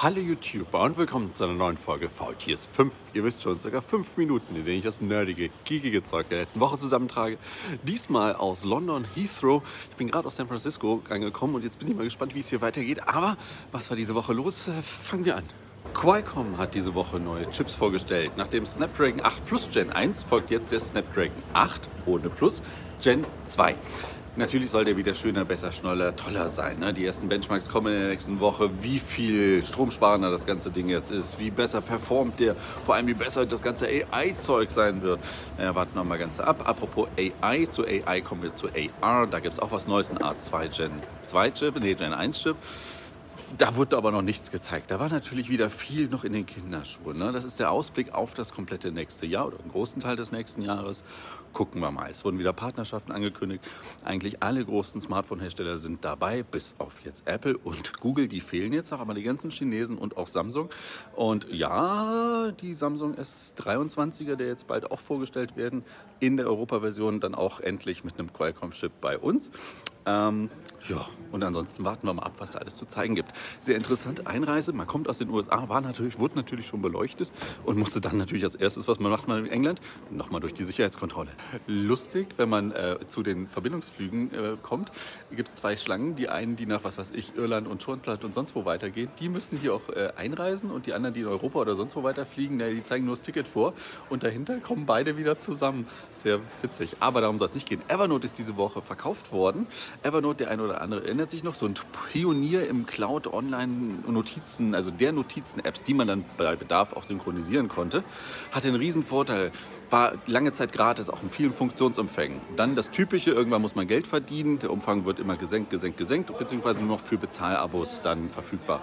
Hallo YouTuber und willkommen zu einer neuen Folge VTS 5. Ihr wisst schon, circa 5 Minuten, in denen ich das nerdige, geekige Zeug der letzten Woche zusammentrage. Diesmal aus London Heathrow. Ich bin gerade aus San Francisco angekommen und jetzt bin ich mal gespannt, wie es hier weitergeht. Aber was war diese Woche los? Äh, fangen wir an. Qualcomm hat diese Woche neue Chips vorgestellt. Nach dem Snapdragon 8 Plus Gen 1 folgt jetzt der Snapdragon 8 ohne Plus Gen 2. Natürlich soll der wieder schöner, besser, schneller, toller sein. Ne? Die ersten Benchmarks kommen in der nächsten Woche. Wie viel stromsparender das ganze Ding jetzt ist, wie besser performt der, vor allem wie besser das ganze AI-Zeug sein wird. Naja, warten wir mal ganz ab. Apropos AI, zu AI kommen wir zu AR. Da gibt es auch was Neues, ein A2 Gen 2 Chip, nee, Gen 1 Chip. Da wurde aber noch nichts gezeigt. Da war natürlich wieder viel noch in den Kinderschuhen. Ne? Das ist der Ausblick auf das komplette nächste Jahr oder einen großen Teil des nächsten Jahres. Gucken wir mal. Es wurden wieder Partnerschaften angekündigt. Eigentlich alle großen Smartphone-Hersteller sind dabei, bis auf jetzt Apple und Google. Die fehlen jetzt noch, aber die ganzen Chinesen und auch Samsung. Und ja, die Samsung S23er, der jetzt bald auch vorgestellt werden, in der Europa-Version dann auch endlich mit einem Qualcomm-Chip bei uns. Ähm, ja, und ansonsten warten wir mal ab, was da alles zu zeigen gibt. Sehr interessante Einreise. Man kommt aus den USA, war natürlich, wurde natürlich schon beleuchtet und musste dann natürlich als erstes, was man macht, mal in England, nochmal durch die Sicherheitskontrolle. Lustig, wenn man äh, zu den Verbindungsflügen äh, kommt, gibt es zwei Schlangen. Die einen, die nach, was weiß ich, Irland und Schottland und sonst wo weitergehen, die müssen hier auch äh, einreisen und die anderen, die in Europa oder sonst wo weiterfliegen, na, die zeigen nur das Ticket vor und dahinter kommen beide wieder zusammen. Sehr witzig. Aber darum soll es nicht gehen. Evernote ist diese Woche verkauft worden. Evernote, der eine oder andere erinnert sich noch, so ein Pionier im Cloud-Online-Notizen, also der Notizen-Apps, die man dann bei Bedarf auch synchronisieren konnte, hatte einen riesen Vorteil war lange Zeit gratis, auch in vielen Funktionsumfängen. Dann das Typische, irgendwann muss man Geld verdienen, der Umfang wird immer gesenkt, gesenkt, gesenkt, beziehungsweise nur noch für Bezahlabos dann verfügbar.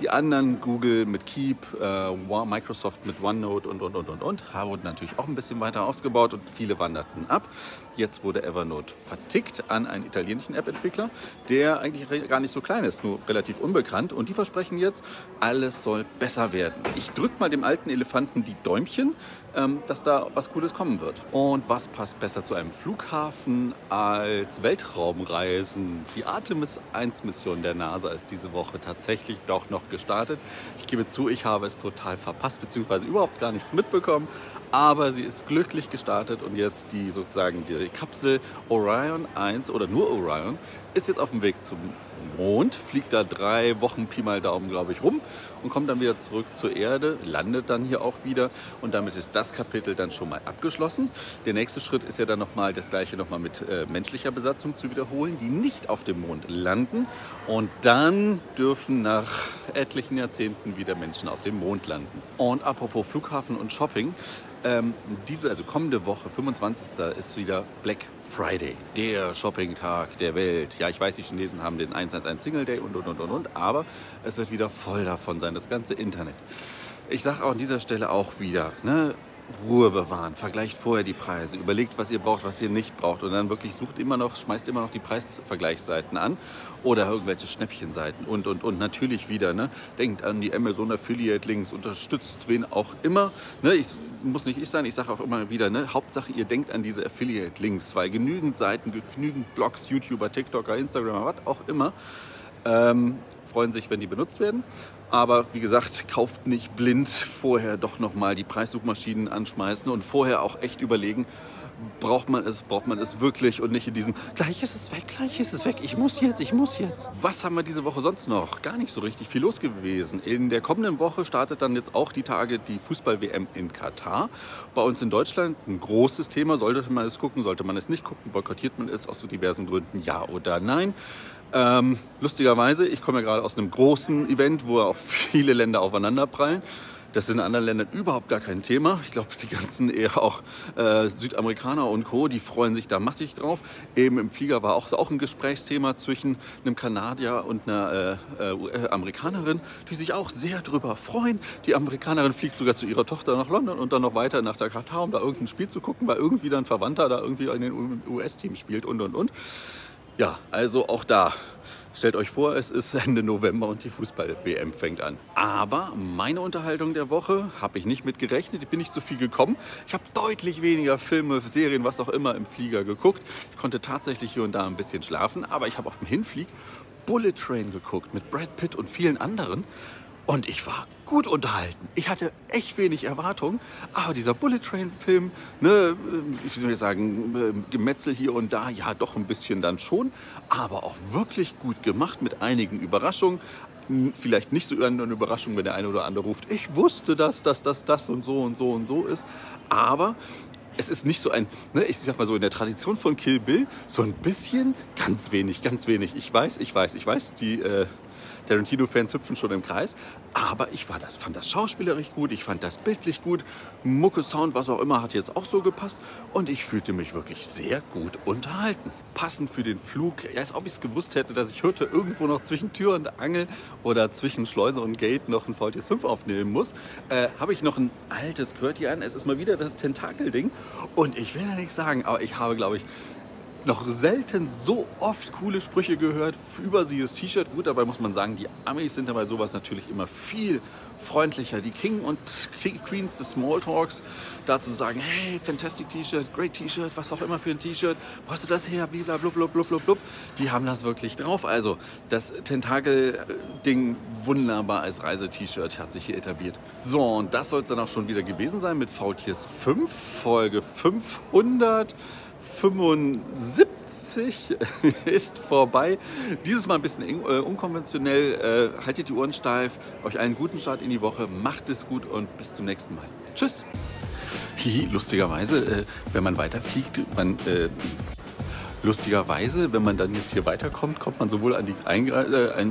Die anderen, Google mit Keep, äh, Microsoft mit OneNote und, und, und, und, und, wurden natürlich auch ein bisschen weiter ausgebaut und viele wanderten ab. Jetzt wurde Evernote vertickt an einen italienischen App-Entwickler, der eigentlich gar nicht so klein ist, nur relativ unbekannt. Und die versprechen jetzt, alles soll besser werden. Ich drücke mal dem alten Elefanten die Däumchen, ähm, dass da was Cooles kommen wird. Und was passt besser zu einem Flughafen als Weltraumreisen? Die Artemis 1 Mission der NASA ist diese Woche tatsächlich doch noch gestartet. Ich gebe zu, ich habe es total verpasst, beziehungsweise überhaupt gar nichts mitbekommen. Aber sie ist glücklich gestartet und jetzt die sozusagen die Kapsel Orion 1 oder nur Orion ist jetzt auf dem Weg zum Mond, fliegt da drei Wochen Pi mal Daumen, glaube ich, rum und kommt dann wieder zurück zur Erde, landet dann hier auch wieder und damit ist das Kapitel dann schon mal abgeschlossen. Der nächste Schritt ist ja dann nochmal das gleiche nochmal mit äh, menschlicher Besatzung zu wiederholen, die nicht auf dem Mond landen und dann dürfen nach etlichen Jahrzehnten wieder Menschen auf dem Mond landen. Und apropos Flughafen und Shopping, ähm, diese, also kommende Woche, 25. ist wieder Black Friday, der Shopping-Tag der Welt. Ja, ich weiß, die Chinesen haben den 111 Single Day und, und, und, und, und, aber es wird wieder voll davon sein, das ganze Internet. Ich sage an dieser Stelle auch wieder, ne, Ruhe bewahren, vergleicht vorher die Preise, überlegt, was ihr braucht, was ihr nicht braucht. Und dann wirklich sucht immer noch, schmeißt immer noch die Preisvergleichsseiten an oder irgendwelche Schnäppchenseiten und, und, und. Natürlich wieder, ne, denkt an die Amazon Affiliate Links, unterstützt wen auch immer, ne, ich, muss nicht ich sein, ich sage auch immer wieder, ne, Hauptsache ihr denkt an diese Affiliate Links, weil genügend Seiten, genügend Blogs, YouTuber, TikToker, Instagramer, was auch immer, ähm, freuen sich, wenn die benutzt werden. Aber wie gesagt, kauft nicht blind, vorher doch nochmal die Preissuchmaschinen anschmeißen und vorher auch echt überlegen, braucht man es, braucht man es wirklich und nicht in diesem, gleich ist es weg, gleich ist es weg, ich muss jetzt, ich muss jetzt. Was haben wir diese Woche sonst noch? Gar nicht so richtig viel los gewesen. In der kommenden Woche startet dann jetzt auch die Tage die Fußball-WM in Katar. Bei uns in Deutschland ein großes Thema. Sollte man es gucken, sollte man es nicht gucken? Boykottiert man es aus so diversen Gründen, ja oder nein? Ähm, lustigerweise, ich komme ja gerade aus einem großen Event, wo auch viele Länder aufeinanderprallen. Das ist in anderen Ländern überhaupt gar kein Thema. Ich glaube, die ganzen eher auch äh, Südamerikaner und Co., die freuen sich da massig drauf. Eben im Flieger war auch, auch ein Gesprächsthema zwischen einem Kanadier und einer äh, äh, Amerikanerin, die sich auch sehr drüber freuen. Die Amerikanerin fliegt sogar zu ihrer Tochter nach London und dann noch weiter nach der Katar, um da irgendein Spiel zu gucken, weil irgendwie dann Verwandter da irgendwie in den US-Team spielt und und und. Ja, also auch da. Stellt euch vor, es ist Ende November und die Fußball-WM fängt an. Aber meine Unterhaltung der Woche habe ich nicht mit gerechnet. Ich bin nicht zu viel gekommen. Ich habe deutlich weniger Filme, Serien, was auch immer im Flieger geguckt. Ich konnte tatsächlich hier und da ein bisschen schlafen, aber ich habe auf dem Hinflieg Bullet Train geguckt mit Brad Pitt und vielen anderen. Und ich war gut unterhalten. Ich hatte echt wenig Erwartungen, aber dieser Bullet Train Film, ne, wie soll sagen, Gemetzel hier und da, ja doch ein bisschen dann schon, aber auch wirklich gut gemacht mit einigen Überraschungen. Vielleicht nicht so eine Überraschung, wenn der eine oder andere ruft, ich wusste das, dass das, das und so und so und so ist. Aber es ist nicht so ein, ne, ich sag mal so in der Tradition von Kill Bill, so ein bisschen, ganz wenig, ganz wenig. Ich weiß, ich weiß, ich weiß, die äh, Tarantino-Fans hüpfen schon im Kreis. Aber ich war das, fand das schauspielerisch gut, ich fand das bildlich gut. Mucke, Sound, was auch immer, hat jetzt auch so gepasst. Und ich fühlte mich wirklich sehr gut unterhalten. Passend für den Flug, als ob ich es gewusst hätte, dass ich heute irgendwo noch zwischen Tür und Angel oder zwischen Schleuse und Gate noch ein VTS 5 aufnehmen muss, äh, habe ich noch ein altes QWERTY an. Es ist mal wieder das Tentakel-Ding. Und ich will ja nichts sagen, aber ich habe, glaube ich, noch selten so oft coole Sprüche gehört über sie das T-Shirt. Gut, dabei muss man sagen, die Amis sind dabei sowas natürlich immer viel freundlicher. Die King und Queens des Smalltalks dazu sagen, hey, fantastic T-Shirt, great T-Shirt, was auch immer für ein T-Shirt, wo hast du das her, blablabla, Die haben das wirklich drauf. Also das Tentakel-Ding wunderbar als Reise-T-Shirt hat sich hier etabliert. So, und das soll es dann auch schon wieder gewesen sein mit VTS 5, Folge 500. 75 ist vorbei. Dieses Mal ein bisschen äh, unkonventionell. Äh, haltet die Ohren steif. Euch einen guten Start in die Woche. Macht es gut und bis zum nächsten Mal. Tschüss. Lustigerweise, äh, wenn man weiterfliegt, man lustigerweise, wenn man dann jetzt hier weiterkommt, kommt man sowohl an die Eingre äh,